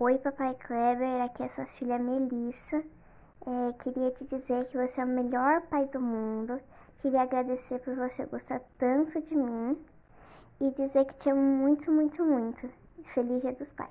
Oi, papai Kleber, aqui é a sua filha Melissa. É, queria te dizer que você é o melhor pai do mundo. Queria agradecer por você gostar tanto de mim e dizer que te amo muito, muito, muito. Feliz Dia dos Pais.